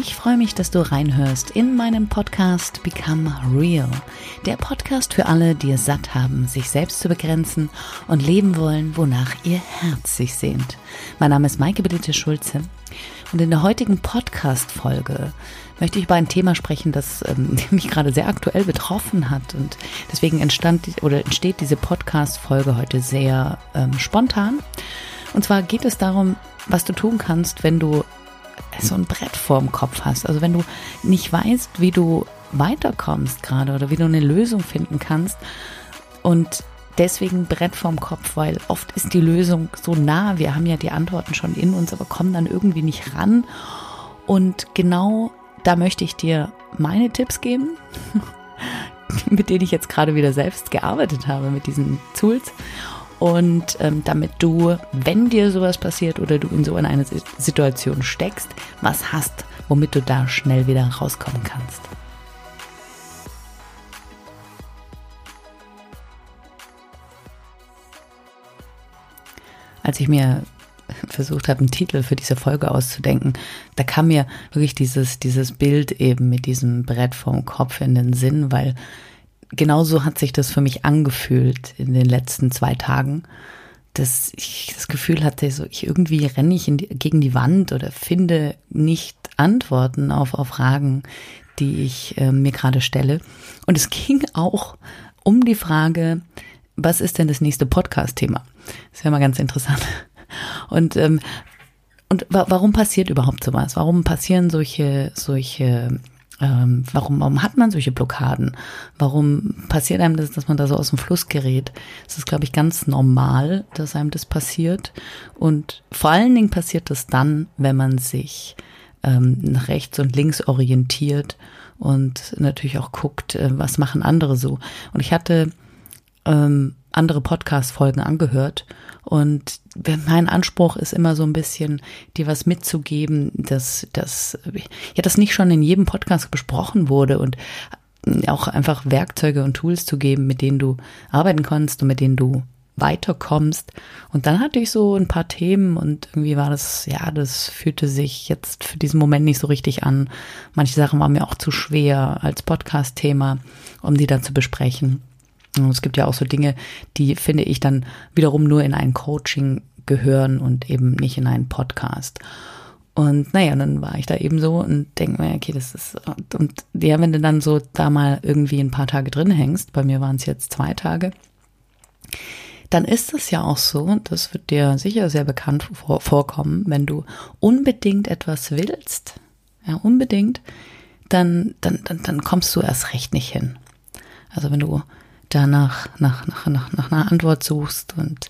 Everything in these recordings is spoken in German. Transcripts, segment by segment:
Ich freue mich, dass du reinhörst in meinen Podcast Become Real. Der Podcast für alle, die es satt haben, sich selbst zu begrenzen und leben wollen, wonach ihr Herz sich sehnt. Mein Name ist Maike Beditte Schulze und in der heutigen Podcast-Folge möchte ich über ein Thema sprechen, das ähm, mich gerade sehr aktuell betroffen hat und deswegen entstand oder entsteht diese Podcast-Folge heute sehr ähm, spontan. Und zwar geht es darum, was du tun kannst, wenn du so ein Brett vorm Kopf hast. Also wenn du nicht weißt, wie du weiterkommst gerade oder wie du eine Lösung finden kannst und deswegen Brett vorm Kopf, weil oft ist die Lösung so nah. Wir haben ja die Antworten schon in uns, aber kommen dann irgendwie nicht ran. Und genau da möchte ich dir meine Tipps geben, mit denen ich jetzt gerade wieder selbst gearbeitet habe, mit diesen Tools. Und ähm, damit du, wenn dir sowas passiert oder du in so einer Situation steckst, was hast, womit du da schnell wieder rauskommen kannst. Als ich mir versucht habe, einen Titel für diese Folge auszudenken, da kam mir wirklich dieses, dieses Bild eben mit diesem Brett vorm Kopf in den Sinn, weil genauso hat sich das für mich angefühlt in den letzten zwei Tagen, dass ich das Gefühl hatte, so ich irgendwie renne ich die, gegen die Wand oder finde nicht Antworten auf, auf Fragen, die ich äh, mir gerade stelle. Und es ging auch um die Frage, was ist denn das nächste Podcast-Thema? Das wäre mal ganz interessant. Und ähm, und wa warum passiert überhaupt sowas? Warum passieren solche solche ähm, warum, warum hat man solche Blockaden? Warum passiert einem das, dass man da so aus dem Fluss gerät? Es ist, glaube ich, ganz normal, dass einem das passiert. Und vor allen Dingen passiert das dann, wenn man sich ähm, nach rechts und links orientiert und natürlich auch guckt, äh, was machen andere so. Und ich hatte ähm, andere Podcast-Folgen angehört. Und mein Anspruch ist immer so ein bisschen, dir was mitzugeben, dass, dass, ja, das nicht schon in jedem Podcast besprochen wurde und auch einfach Werkzeuge und Tools zu geben, mit denen du arbeiten kannst und mit denen du weiterkommst. Und dann hatte ich so ein paar Themen und irgendwie war das, ja, das fühlte sich jetzt für diesen Moment nicht so richtig an. Manche Sachen waren mir auch zu schwer als Podcast-Thema, um die dann zu besprechen. Und es gibt ja auch so Dinge, die finde ich dann wiederum nur in ein Coaching gehören und eben nicht in einen Podcast. Und naja, dann war ich da eben so und denke mir, okay, das ist, und ja, wenn du dann so da mal irgendwie ein paar Tage drin hängst, bei mir waren es jetzt zwei Tage, dann ist es ja auch so, und das wird dir sicher sehr bekannt vor, vorkommen, wenn du unbedingt etwas willst, ja, unbedingt, dann, dann, dann, dann kommst du erst recht nicht hin. Also wenn du danach nach, nach, nach, nach einer Antwort suchst und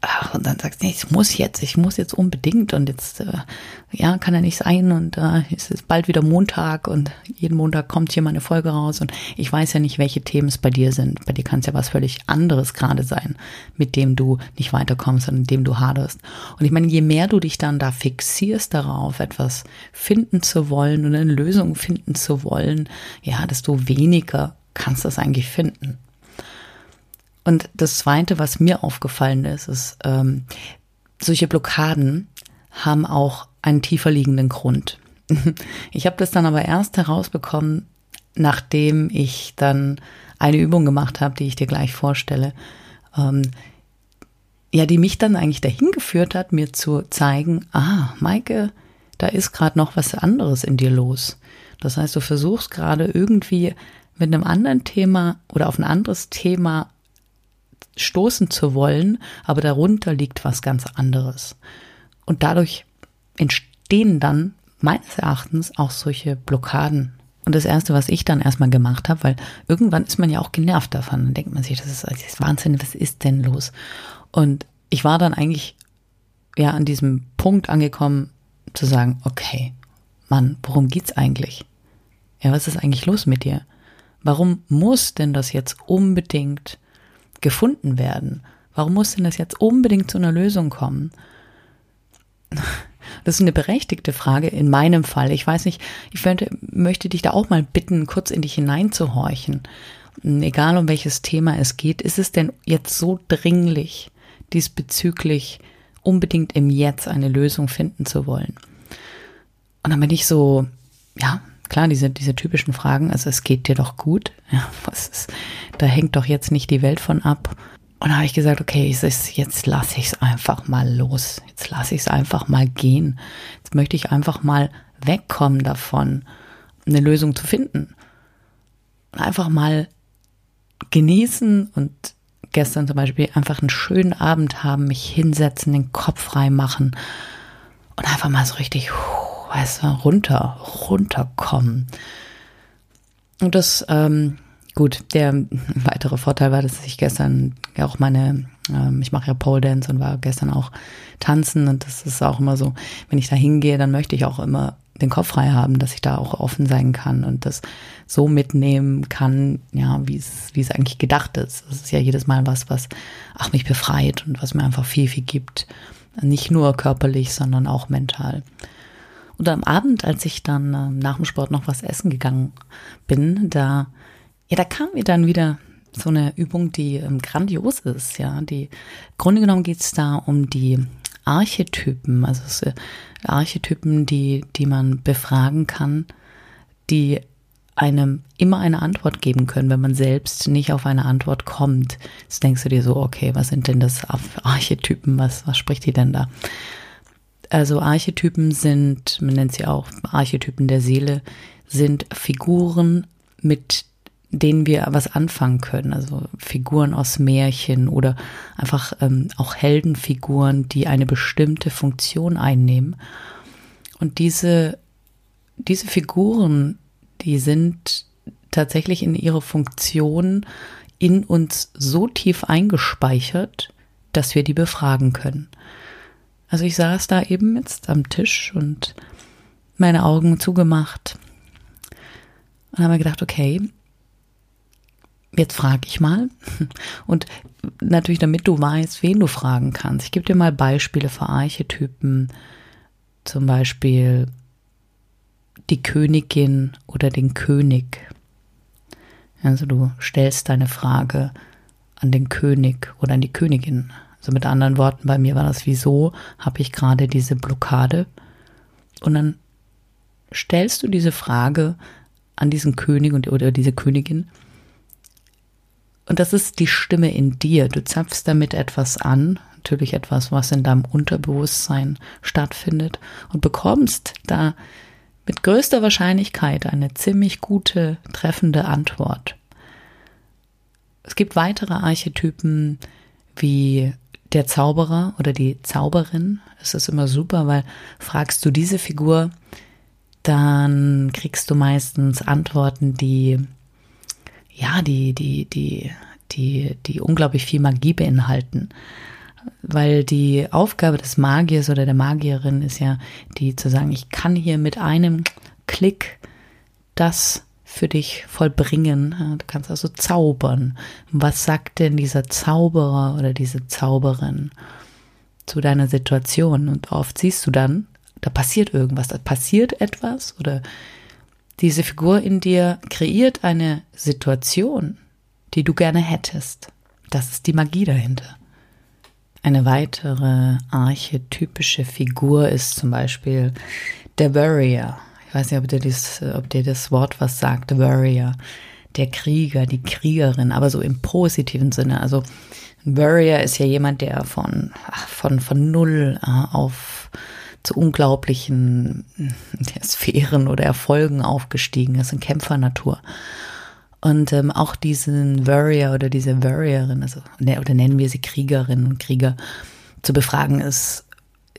ach, und dann sagst, nee, ich muss jetzt, ich muss jetzt unbedingt und jetzt, äh, ja, kann ja nicht sein und äh, es ist bald wieder Montag und jeden Montag kommt hier mal eine Folge raus und ich weiß ja nicht, welche Themen es bei dir sind. Bei dir kann es ja was völlig anderes gerade sein, mit dem du nicht weiterkommst und in dem du haderst. Und ich meine, je mehr du dich dann da fixierst darauf, etwas finden zu wollen und eine Lösung finden zu wollen, ja, desto weniger kannst du es eigentlich finden. Und das Zweite, was mir aufgefallen ist, ist, ähm, solche Blockaden haben auch einen tiefer liegenden Grund. Ich habe das dann aber erst herausbekommen, nachdem ich dann eine Übung gemacht habe, die ich dir gleich vorstelle. Ähm, ja, die mich dann eigentlich dahin geführt hat, mir zu zeigen, ah, Maike, da ist gerade noch was anderes in dir los. Das heißt, du versuchst gerade irgendwie mit einem anderen Thema oder auf ein anderes Thema stoßen zu wollen, aber darunter liegt was ganz anderes. Und dadurch entstehen dann meines Erachtens auch solche Blockaden. Und das Erste, was ich dann erstmal gemacht habe, weil irgendwann ist man ja auch genervt davon, dann denkt man sich, das ist, das ist Wahnsinn, was ist denn los? Und ich war dann eigentlich ja an diesem Punkt angekommen, zu sagen, okay, Mann, worum geht's eigentlich? Ja, was ist eigentlich los mit dir? Warum muss denn das jetzt unbedingt gefunden werden? Warum muss denn das jetzt unbedingt zu einer Lösung kommen? Das ist eine berechtigte Frage in meinem Fall. Ich weiß nicht, ich könnte, möchte dich da auch mal bitten, kurz in dich hineinzuhorchen. Egal um welches Thema es geht, ist es denn jetzt so dringlich, diesbezüglich unbedingt im Jetzt eine Lösung finden zu wollen? Und dann bin ich so ja, klar, diese, diese typischen Fragen, also es geht dir doch gut, ja, was ist, da hängt doch jetzt nicht die Welt von ab. Und da habe ich gesagt, okay, ist, jetzt lasse ich es einfach mal los. Jetzt lasse ich es einfach mal gehen. Jetzt möchte ich einfach mal wegkommen davon, eine Lösung zu finden. Und einfach mal genießen und gestern zum Beispiel einfach einen schönen Abend haben, mich hinsetzen, den Kopf frei machen und einfach mal so richtig, weißt du, runter, runterkommen. Und das, ähm, gut, der weitere Vorteil war, dass ich gestern ja auch meine, ähm, ich mache ja Pole Dance und war gestern auch tanzen und das ist auch immer so, wenn ich da hingehe, dann möchte ich auch immer den Kopf frei haben, dass ich da auch offen sein kann und das so mitnehmen kann, ja, wie es, wie es eigentlich gedacht ist. Das ist ja jedes Mal was, was, ach, mich befreit und was mir einfach viel, viel gibt. Nicht nur körperlich, sondern auch mental. Und am Abend, als ich dann äh, nach dem Sport noch was essen gegangen bin, da, ja, da kam mir dann wieder so eine Übung, die ähm, grandios ist, ja. Die, im Grunde genommen geht es da um die Archetypen, also es, äh, Archetypen, die, die man befragen kann, die einem immer eine Antwort geben können, wenn man selbst nicht auf eine Antwort kommt. Jetzt denkst du dir so, okay, was sind denn das Archetypen? Was, was spricht die denn da? Also Archetypen sind, man nennt sie auch Archetypen der Seele, sind Figuren, mit denen wir was anfangen können. Also Figuren aus Märchen oder einfach ähm, auch Heldenfiguren, die eine bestimmte Funktion einnehmen. Und diese, diese Figuren die sind tatsächlich in ihre Funktion in uns so tief eingespeichert, dass wir die befragen können. Also ich saß da eben jetzt am Tisch und meine Augen zugemacht und habe mir gedacht, okay, jetzt frage ich mal. Und natürlich, damit du weißt, wen du fragen kannst. Ich gebe dir mal Beispiele für Archetypen. Zum Beispiel die Königin oder den König. Also du stellst deine Frage an den König oder an die Königin. Also mit anderen Worten, bei mir war das, wieso habe ich gerade diese Blockade? Und dann stellst du diese Frage an diesen König und, oder diese Königin. Und das ist die Stimme in dir. Du zapfst damit etwas an, natürlich etwas, was in deinem Unterbewusstsein stattfindet und bekommst da mit größter Wahrscheinlichkeit eine ziemlich gute, treffende Antwort. Es gibt weitere Archetypen wie der Zauberer oder die Zauberin. Es ist immer super, weil fragst du diese Figur, dann kriegst du meistens Antworten, die ja, die, die, die, die, die unglaublich viel Magie beinhalten weil die Aufgabe des Magiers oder der Magierin ist ja, die zu sagen, ich kann hier mit einem Klick das für dich vollbringen. Du kannst also zaubern. Was sagt denn dieser Zauberer oder diese Zauberin zu deiner Situation? Und oft siehst du dann, da passiert irgendwas, da passiert etwas oder diese Figur in dir kreiert eine Situation, die du gerne hättest. Das ist die Magie dahinter. Eine weitere archetypische Figur ist zum Beispiel der Warrior. Ich weiß nicht, ob dir, das, ob dir das Wort was sagt, Warrior. Der Krieger, die Kriegerin, aber so im positiven Sinne. Also ein Warrior ist ja jemand, der von, von, von null äh, auf zu unglaublichen Sphären oder Erfolgen aufgestiegen ist, ein Kämpfernatur. Und ähm, auch diesen Warrior oder diese Warriorin, also ne, oder nennen wir sie Kriegerinnen und Krieger, zu befragen, ist,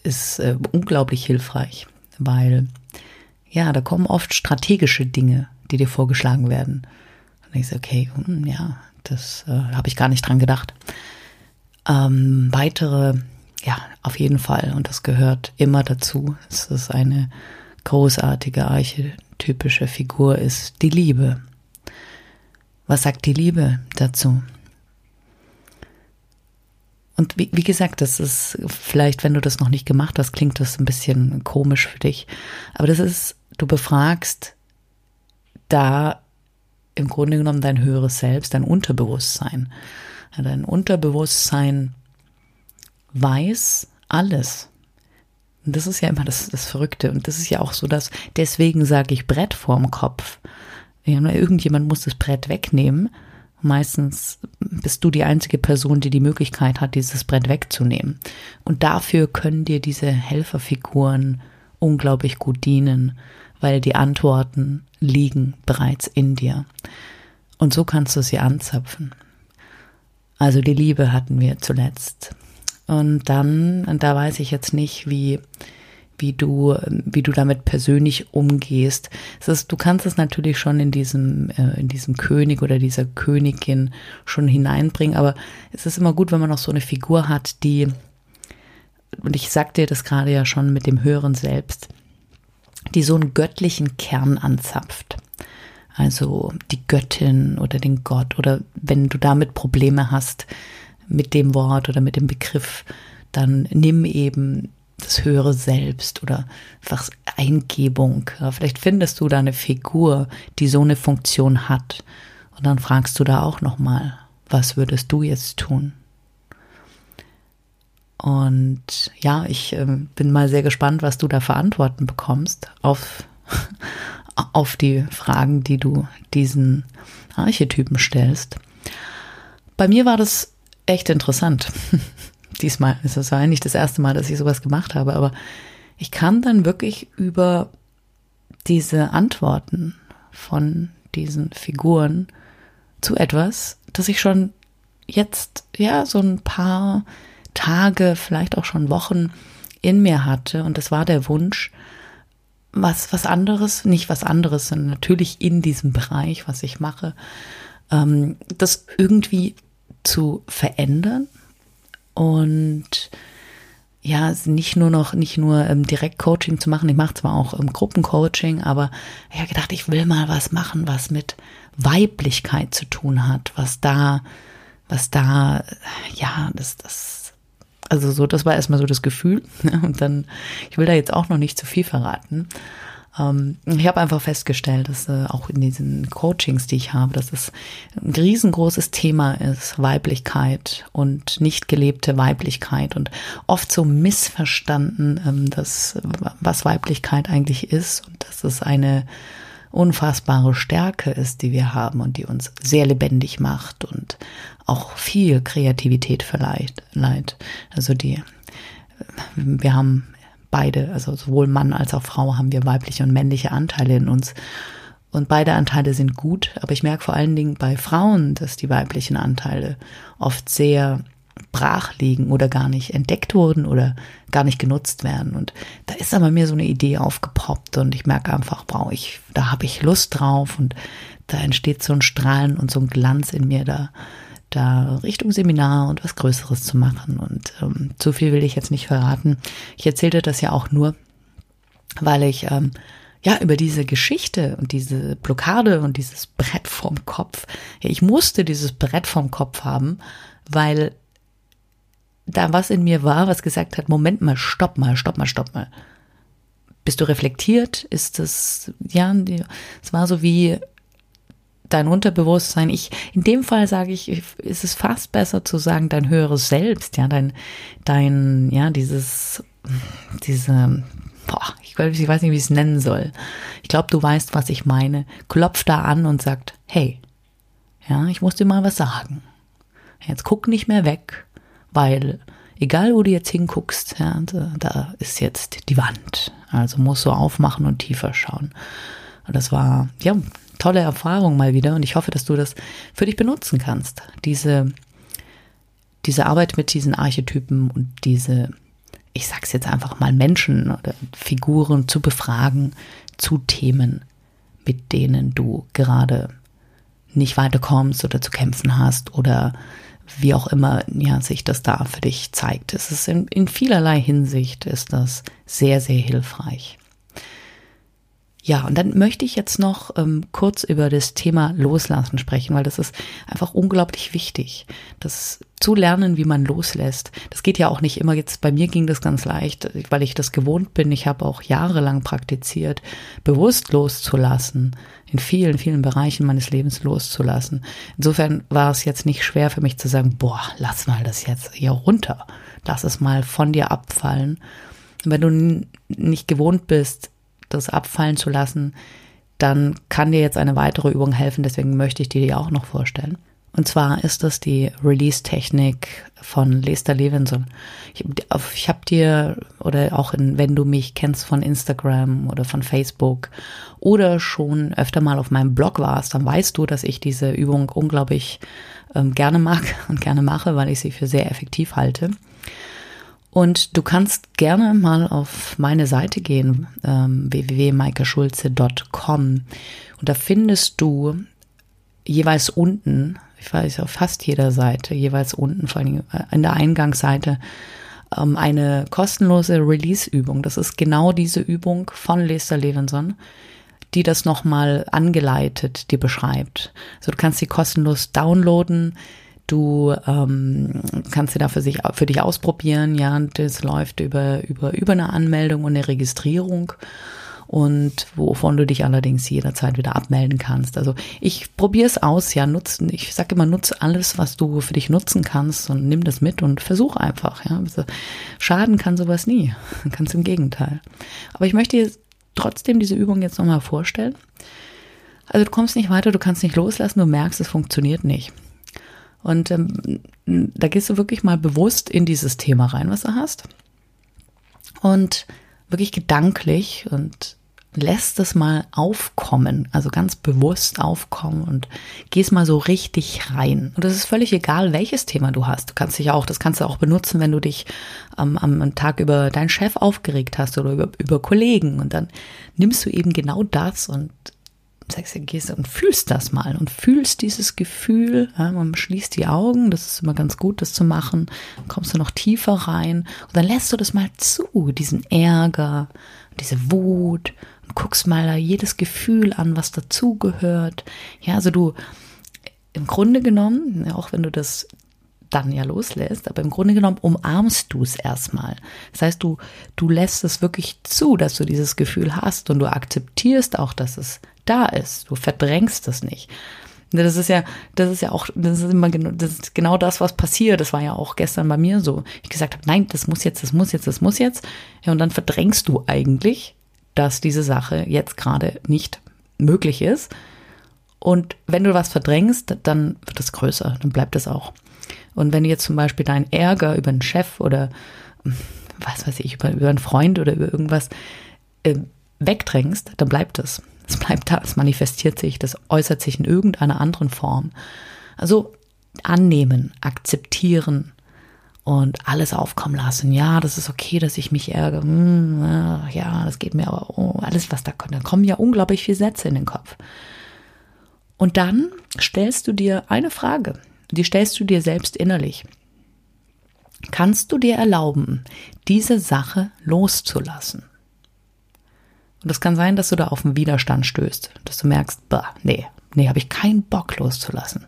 ist äh, unglaublich hilfreich, weil ja, da kommen oft strategische Dinge, die dir vorgeschlagen werden. Und ich so, okay, hm, ja, das äh, habe ich gar nicht dran gedacht. Ähm, weitere, ja, auf jeden Fall, und das gehört immer dazu, es ist eine großartige archetypische Figur, ist die Liebe. Was sagt die Liebe dazu? Und wie, wie, gesagt, das ist vielleicht, wenn du das noch nicht gemacht hast, klingt das ein bisschen komisch für dich. Aber das ist, du befragst da im Grunde genommen dein höheres Selbst, dein Unterbewusstsein. Dein Unterbewusstsein weiß alles. Und das ist ja immer das, das Verrückte. Und das ist ja auch so, dass deswegen sage ich Brett vorm Kopf. Irgendjemand muss das Brett wegnehmen. Meistens bist du die einzige Person, die die Möglichkeit hat, dieses Brett wegzunehmen. Und dafür können dir diese Helferfiguren unglaublich gut dienen, weil die Antworten liegen bereits in dir. Und so kannst du sie anzapfen. Also die Liebe hatten wir zuletzt. Und dann, und da weiß ich jetzt nicht, wie, wie du, wie du damit persönlich umgehst. Es ist, du kannst es natürlich schon in diesem, äh, in diesem König oder dieser Königin schon hineinbringen, aber es ist immer gut, wenn man noch so eine Figur hat, die, und ich sag dir das gerade ja schon mit dem Hören selbst, die so einen göttlichen Kern anzapft. Also die Göttin oder den Gott oder wenn du damit Probleme hast, mit dem Wort oder mit dem Begriff, dann nimm eben das höhere Selbst oder einfach Eingebung. Vielleicht findest du da eine Figur, die so eine Funktion hat. Und dann fragst du da auch nochmal, was würdest du jetzt tun? Und ja, ich äh, bin mal sehr gespannt, was du da für Antworten bekommst auf, auf die Fragen, die du diesen Archetypen stellst. Bei mir war das echt interessant. Diesmal es eigentlich das erste Mal, dass ich sowas gemacht habe, aber ich kam dann wirklich über diese Antworten von diesen Figuren zu etwas, das ich schon jetzt, ja, so ein paar Tage, vielleicht auch schon Wochen in mir hatte. Und das war der Wunsch, was, was anderes, nicht was anderes, sondern natürlich in diesem Bereich, was ich mache, ähm, das irgendwie zu verändern und ja, nicht nur noch, nicht nur ähm, Direktcoaching zu machen. Ich mache zwar auch ähm, Gruppencoaching, aber ich habe gedacht, ich will mal was machen, was mit Weiblichkeit zu tun hat, was da, was da, ja, das, das, also so, das war erstmal so das Gefühl. Und dann, ich will da jetzt auch noch nicht zu viel verraten. Ähm, ich habe einfach festgestellt, dass äh, auch in diesen Coachings, die ich habe, dass es ein riesengroßes Thema ist, Weiblichkeit und nicht gelebte Weiblichkeit und oft so missverstanden, ähm, dass, was Weiblichkeit eigentlich ist und dass es eine unfassbare Stärke ist, die wir haben und die uns sehr lebendig macht und auch viel Kreativität verleiht. Also die, wir haben beide, also sowohl Mann als auch Frau haben wir weibliche und männliche Anteile in uns. Und beide Anteile sind gut, aber ich merke vor allen Dingen bei Frauen, dass die weiblichen Anteile oft sehr brach liegen oder gar nicht entdeckt wurden oder gar nicht genutzt werden. Und da ist aber mir so eine Idee aufgepoppt und ich merke einfach, wow, ich, da habe ich Lust drauf und da entsteht so ein Strahlen und so ein Glanz in mir da da Richtung Seminar und was Größeres zu machen. Und ähm, zu viel will ich jetzt nicht verraten. Ich erzählte das ja auch nur, weil ich ähm, ja über diese Geschichte und diese Blockade und dieses Brett vorm Kopf, ja, ich musste dieses Brett vorm Kopf haben, weil da was in mir war, was gesagt hat, Moment mal, stopp mal, stopp mal, stopp mal. Bist du reflektiert? Ist das, ja, es war so wie, dein Unterbewusstsein. Ich, in dem Fall sage ich, ist es fast besser zu sagen, dein höheres Selbst, ja, dein, dein, ja, dieses, diese, boah, ich, weiß nicht, wie ich es nennen soll. Ich glaube, du weißt, was ich meine. Klopft da an und sagt, hey, ja, ich muss dir mal was sagen. Jetzt guck nicht mehr weg, weil egal wo du jetzt hinguckst, ja, da, ist jetzt die Wand. Also musst du aufmachen und tiefer schauen. Das war, ja, tolle Erfahrung mal wieder und ich hoffe, dass du das für dich benutzen kannst. Diese, diese Arbeit mit diesen Archetypen und diese, ich sag's jetzt einfach mal, Menschen oder Figuren zu befragen zu Themen, mit denen du gerade nicht weiterkommst oder zu kämpfen hast oder wie auch immer ja, sich das da für dich zeigt. Es ist in, in vielerlei Hinsicht ist das sehr, sehr hilfreich. Ja, und dann möchte ich jetzt noch ähm, kurz über das Thema Loslassen sprechen, weil das ist einfach unglaublich wichtig, das zu lernen, wie man loslässt. Das geht ja auch nicht immer jetzt, bei mir ging das ganz leicht, weil ich das gewohnt bin. Ich habe auch jahrelang praktiziert, bewusst loszulassen, in vielen, vielen Bereichen meines Lebens loszulassen. Insofern war es jetzt nicht schwer für mich zu sagen, boah, lass mal das jetzt hier runter, lass es mal von dir abfallen Wenn du nicht gewohnt bist, das abfallen zu lassen, dann kann dir jetzt eine weitere Übung helfen. Deswegen möchte ich die dir auch noch vorstellen. Und zwar ist das die Release-Technik von Lester Levinson. Ich, ich habe dir, oder auch in, wenn du mich kennst von Instagram oder von Facebook oder schon öfter mal auf meinem Blog warst, dann weißt du, dass ich diese Übung unglaublich ähm, gerne mag und gerne mache, weil ich sie für sehr effektiv halte. Und du kannst gerne mal auf meine Seite gehen, ähm, www.maikeschulze.com. Und da findest du jeweils unten, ich weiß auf fast jeder Seite, jeweils unten, vor allem in der Eingangsseite, ähm, eine kostenlose Release-Übung. Das ist genau diese Übung von Lester Levinson, die das nochmal angeleitet dir beschreibt. Also du kannst sie kostenlos downloaden. Du ähm, kannst sie da für, sich, für dich ausprobieren, ja, und das läuft über, über, über eine Anmeldung und eine Registrierung und wovon du dich allerdings jederzeit wieder abmelden kannst. Also ich probiere es aus, ja, nutzen. Ich sage immer, nutze alles, was du für dich nutzen kannst und nimm das mit und versuch einfach, ja. Also schaden kann sowas nie, ganz im Gegenteil. Aber ich möchte dir trotzdem diese Übung jetzt nochmal vorstellen. Also du kommst nicht weiter, du kannst nicht loslassen, du merkst, es funktioniert nicht. Und ähm, da gehst du wirklich mal bewusst in dieses Thema rein, was du hast. Und wirklich gedanklich und lässt es mal aufkommen, also ganz bewusst aufkommen und gehst mal so richtig rein. Und das ist völlig egal, welches Thema du hast. Du kannst dich auch, das kannst du auch benutzen, wenn du dich ähm, am Tag über deinen Chef aufgeregt hast oder über, über Kollegen. Und dann nimmst du eben genau das und sagst, gehst und fühlst das mal und fühlst dieses Gefühl. Ja, man schließt die Augen, das ist immer ganz gut, das zu machen. Dann kommst du noch tiefer rein und dann lässt du das mal zu, diesen Ärger, diese Wut und guckst mal jedes Gefühl an, was dazugehört. Ja, also du im Grunde genommen, auch wenn du das dann ja loslässt, aber im Grunde genommen umarmst du es erstmal. Das heißt, du, du lässt es wirklich zu, dass du dieses Gefühl hast und du akzeptierst auch, dass es da ist. Du verdrängst es nicht. Das ist ja, das ist ja auch, das ist immer genau das, ist genau das, was passiert. Das war ja auch gestern bei mir so. Ich gesagt habe, nein, das muss jetzt, das muss jetzt, das muss jetzt. Ja, und dann verdrängst du eigentlich, dass diese Sache jetzt gerade nicht möglich ist. Und wenn du was verdrängst, dann wird es größer, dann bleibt es auch. Und wenn du jetzt zum Beispiel deinen Ärger über einen Chef oder was weiß ich, über, über einen Freund oder über irgendwas äh, wegdrängst, dann bleibt es. Es bleibt da, es manifestiert sich, das äußert sich in irgendeiner anderen Form. Also annehmen, akzeptieren und alles aufkommen lassen. Ja, das ist okay, dass ich mich ärgere. Hm, ja, das geht mir aber oh, alles, was da kommt. Da kommen ja unglaublich viele Sätze in den Kopf. Und dann stellst du dir eine Frage. Die stellst du dir selbst innerlich. Kannst du dir erlauben, diese Sache loszulassen? Und es kann sein, dass du da auf einen Widerstand stößt, dass du merkst, bah, nee, nee, habe ich keinen Bock loszulassen.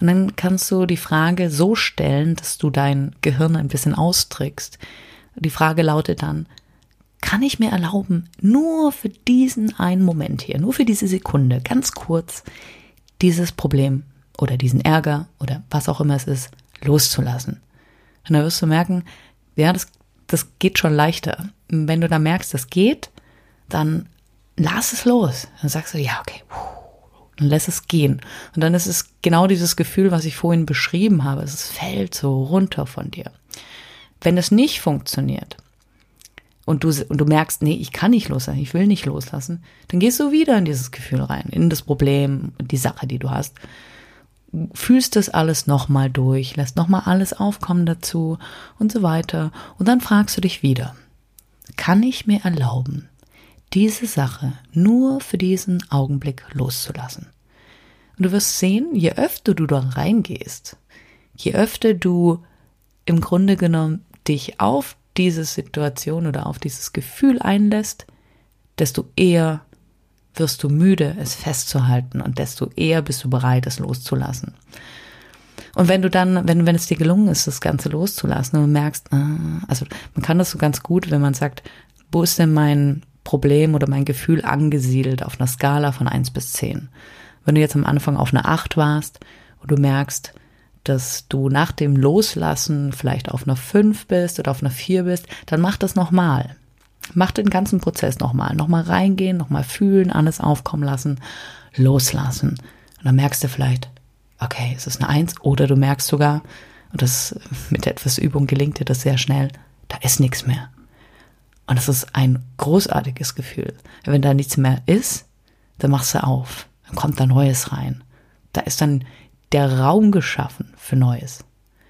Und dann kannst du die Frage so stellen, dass du dein Gehirn ein bisschen austrickst. Die Frage lautet dann, kann ich mir erlauben, nur für diesen einen Moment hier, nur für diese Sekunde, ganz kurz, dieses Problem oder diesen Ärger oder was auch immer es ist, loszulassen. Und dann wirst du merken, ja, das, das geht schon leichter. Wenn du da merkst, das geht, dann lass es los. Dann sagst du, ja, okay, dann lässt es gehen. Und dann ist es genau dieses Gefühl, was ich vorhin beschrieben habe. Es fällt so runter von dir. Wenn es nicht funktioniert und du, und du merkst, nee, ich kann nicht loslassen, ich will nicht loslassen, dann gehst du wieder in dieses Gefühl rein, in das Problem, die Sache, die du hast. Fühlst das alles nochmal durch, lässt nochmal alles aufkommen dazu und so weiter. Und dann fragst du dich wieder, kann ich mir erlauben, diese Sache nur für diesen Augenblick loszulassen. Und du wirst sehen, je öfter du da reingehst, je öfter du im Grunde genommen dich auf diese Situation oder auf dieses Gefühl einlässt, desto eher wirst du müde, es festzuhalten und desto eher bist du bereit, es loszulassen. Und wenn du dann, wenn, wenn es dir gelungen ist, das Ganze loszulassen und merkst, ah, also man kann das so ganz gut, wenn man sagt, wo ist denn mein, Problem oder mein Gefühl angesiedelt auf einer Skala von eins bis zehn. Wenn du jetzt am Anfang auf einer acht warst und du merkst, dass du nach dem Loslassen vielleicht auf einer 5 bist oder auf einer 4 bist, dann mach das nochmal. Mach den ganzen Prozess nochmal. Nochmal reingehen, nochmal fühlen, alles aufkommen lassen, loslassen. Und dann merkst du vielleicht, okay, es ist eine Eins. Oder du merkst sogar, und das mit etwas Übung gelingt dir das sehr schnell, da ist nichts mehr. Und das ist ein großartiges Gefühl. Wenn da nichts mehr ist, dann machst du auf. Dann kommt da Neues rein. Da ist dann der Raum geschaffen für Neues.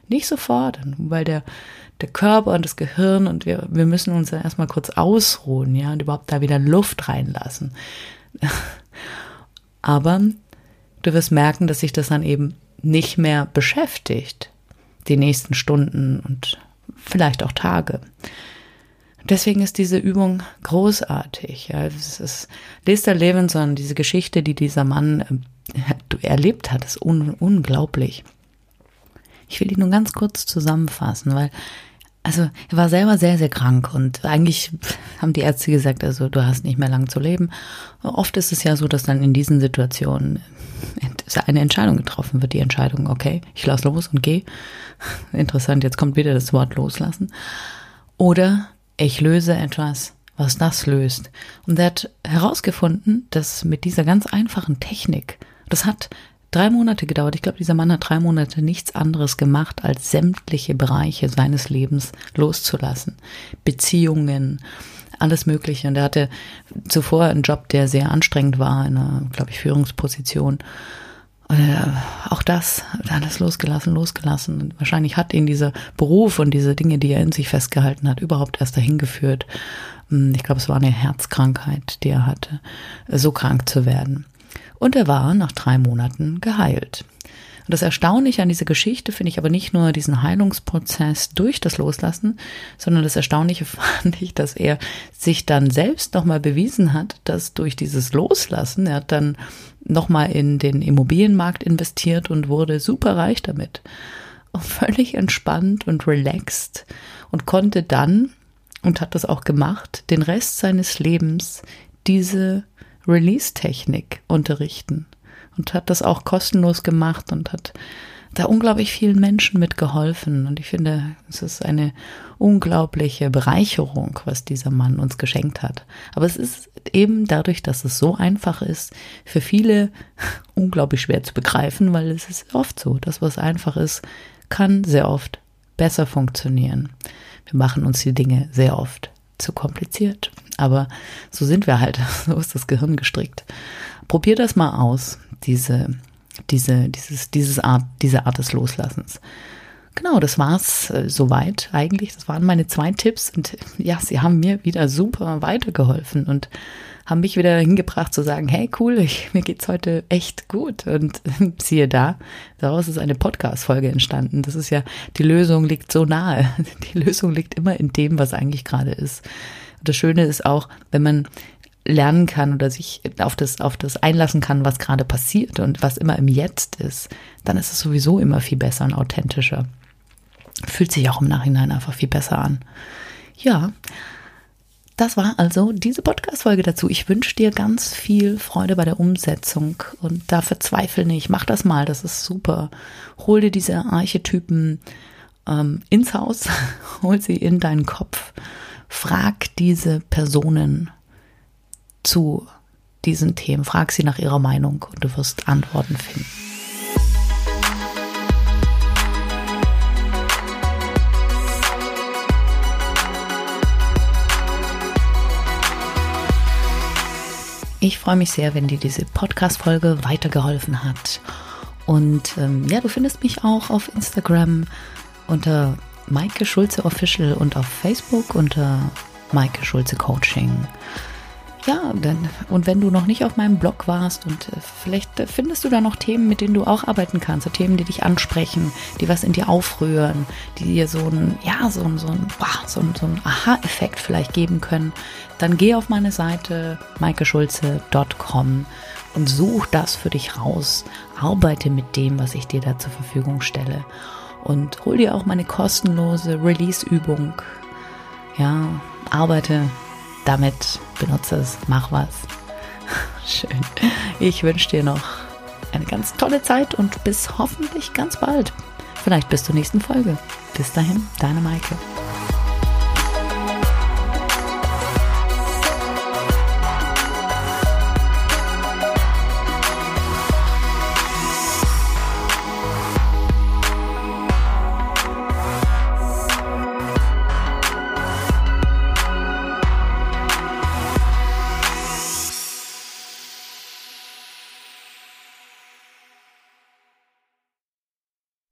Nicht sofort, weil der, der Körper und das Gehirn und wir, wir müssen uns dann erstmal kurz ausruhen, ja, und überhaupt da wieder Luft reinlassen. Aber du wirst merken, dass sich das dann eben nicht mehr beschäftigt, die nächsten Stunden und vielleicht auch Tage. Deswegen ist diese Übung großartig. Ja, es ist Lester Levinson, diese Geschichte, die dieser Mann äh, erlebt hat, ist un unglaublich. Ich will die nur ganz kurz zusammenfassen, weil also er war selber sehr, sehr krank und eigentlich haben die Ärzte gesagt, also du hast nicht mehr lang zu leben. Oft ist es ja so, dass dann in diesen Situationen eine Entscheidung getroffen wird. Die Entscheidung, okay, ich lasse los und gehe. Interessant, jetzt kommt wieder das Wort loslassen. Oder ich löse etwas, was das löst. Und er hat herausgefunden, dass mit dieser ganz einfachen Technik, das hat drei Monate gedauert. Ich glaube, dieser Mann hat drei Monate nichts anderes gemacht, als sämtliche Bereiche seines Lebens loszulassen. Beziehungen, alles Mögliche. Und er hatte zuvor einen Job, der sehr anstrengend war, in einer, glaube ich, Führungsposition. Äh, auch das, alles losgelassen, losgelassen. Und wahrscheinlich hat ihn dieser Beruf und diese Dinge, die er in sich festgehalten hat, überhaupt erst dahin geführt. Hm, ich glaube, es war eine Herzkrankheit, die er hatte, so krank zu werden und er war nach drei Monaten geheilt. Und das Erstaunliche an dieser Geschichte finde ich aber nicht nur diesen Heilungsprozess durch das Loslassen, sondern das Erstaunliche fand ich, dass er sich dann selbst nochmal bewiesen hat, dass durch dieses Loslassen, er hat dann nochmal in den Immobilienmarkt investiert und wurde super reich damit. Und völlig entspannt und relaxed und konnte dann, und hat das auch gemacht, den Rest seines Lebens diese Release-Technik unterrichten und hat das auch kostenlos gemacht und hat da unglaublich vielen Menschen mitgeholfen. Und ich finde, es ist eine unglaubliche Bereicherung, was dieser Mann uns geschenkt hat. Aber es ist eben dadurch, dass es so einfach ist, für viele unglaublich schwer zu begreifen, weil es ist oft so, dass was einfach ist, kann sehr oft besser funktionieren. Wir machen uns die Dinge sehr oft zu kompliziert. Aber so sind wir halt. So ist das Gehirn gestrickt. Probier das mal aus, diese, diese, dieses, dieses Art, diese Art des Loslassens. Genau, das war's äh, soweit eigentlich. Das waren meine zwei Tipps und ja, sie haben mir wieder super weitergeholfen und haben mich wieder hingebracht zu sagen, hey cool, ich, mir geht's heute echt gut und siehe da, daraus ist eine Podcast Folge entstanden. Das ist ja die Lösung liegt so nahe. Die Lösung liegt immer in dem, was eigentlich gerade ist. Und das Schöne ist auch, wenn man lernen kann oder sich auf das, auf das einlassen kann, was gerade passiert und was immer im Jetzt ist, dann ist es sowieso immer viel besser und authentischer. Fühlt sich auch im Nachhinein einfach viel besser an. Ja, das war also diese Podcast-Folge dazu. Ich wünsche dir ganz viel Freude bei der Umsetzung und da verzweifel nicht. Mach das mal, das ist super. Hol dir diese Archetypen ähm, ins Haus, hol sie in deinen Kopf Frag diese Personen zu diesen Themen. Frag sie nach ihrer Meinung und du wirst Antworten finden. Ich freue mich sehr, wenn dir diese Podcast-Folge weitergeholfen hat. Und ähm, ja, du findest mich auch auf Instagram unter Maike Schulze Official und auf Facebook unter Maike Schulze Coaching. Ja, denn, und wenn du noch nicht auf meinem Blog warst und äh, vielleicht findest du da noch Themen, mit denen du auch arbeiten kannst, so Themen, die dich ansprechen, die was in dir aufrühren, die dir so ein, ja, so ein, so ein, so ein, so ein Aha-Effekt vielleicht geben können, dann geh auf meine Seite maikeschulze.com und such das für dich raus. Arbeite mit dem, was ich dir da zur Verfügung stelle und hol dir auch meine kostenlose Release-Übung. Ja, arbeite damit, benutze es, mach was. Schön. Ich wünsche dir noch eine ganz tolle Zeit und bis hoffentlich ganz bald. vielleicht bis zur nächsten Folge. Bis dahin, deine Maike.